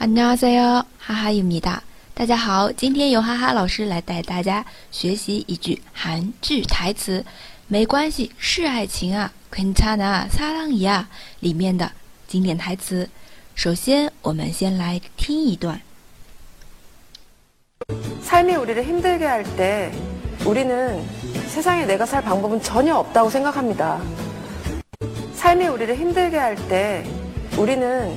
안녕하세요，哈哈입니다。大家好，今天由哈哈老师来带大家学习一句韩剧台词。没关系，是爱情啊，괜찮아사랑이야里面的经典台词。首先，我们先来听一段。삶이우리를힘들게할때우리는세상에내가살방법은전혀없다고생각합니다 삶이우리를힘들게할때우리는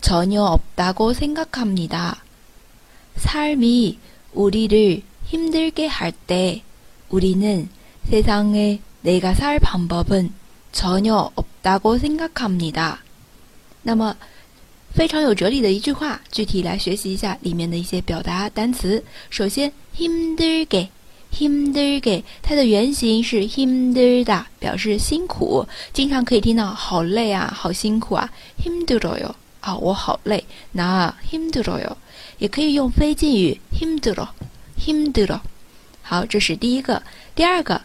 전혀없다고생각합니다 삶이우리를힘들게할때우리는세상에내가살방법은전혀없다고생각합니다那么非常有哲理的一句话，具体来学习一下里面的一些表达单词。首先，힘들 게， 힘들 게， 它的原型是힘들 다， 表示辛苦，经常可以听到好累啊，好辛苦啊，힘들어 요， 啊，我好累，那힘들어 요， 也可以用非敬语힘들 어， 힘들 어。 好，这是第一个。第二个，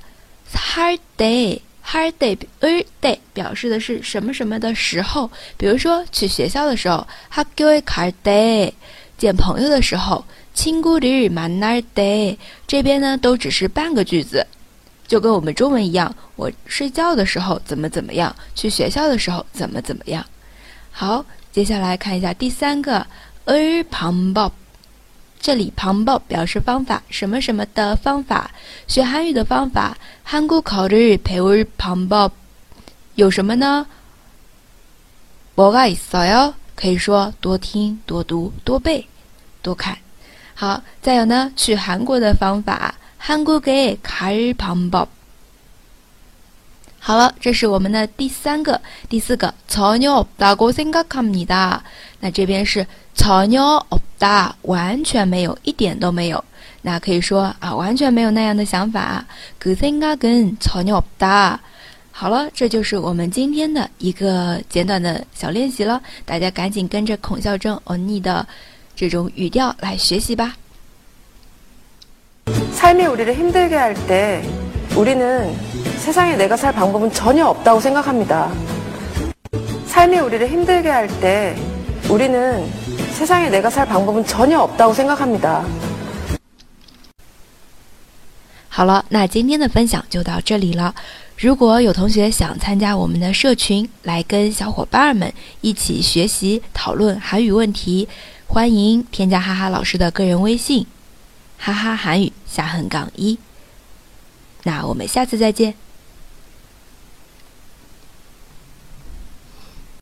할 때。 hard day er day 表示的是什么什么的时候，比如说去学校的时候，학교에갈 day； 见朋友的时候，친구를만날 day。 这边呢都只是半个句子，就跟我们中文一样，我睡觉的时候怎么怎么样，去学校的时候怎么怎么样。 好，接下来看一下第三个，er 방법。 这里旁报表示方法，什么什么的方法，学韩语的方法。韩国考日培울旁报有什么呢？뭐가있어 요？ 可以说多听、多读、多背、多看。好，再有呢，去韩国的方法，韩国给考日旁报。 好了，这是我们的第三个、第四个。전혀없다고생각합니 다。 那这边是전혀없 다， 完全没有，一点都没有。那可以说啊，完全没有那样的想法。그생각은전혀없 다。 好了，这就是我们今天的一个简短的小练习了。大家赶紧跟着孔孝真언니的这种语调来学习吧。삶이우리를힘들게할때우리는 세상에 내가 살 방법은 전혀 없다고 생각합니다. 삶이 우리를 힘들게 할 때 우리는 세상에 내가 살 방법은 전혀 없다고 생각합니다. 好了，那今天的分享就到这里了。如果有同学想参加我们的社群，来跟小伙伴们一起学习讨论韩语问题，欢迎添加哈哈老师的个人微信，哈哈韩语下横杠一。那我们下次再见。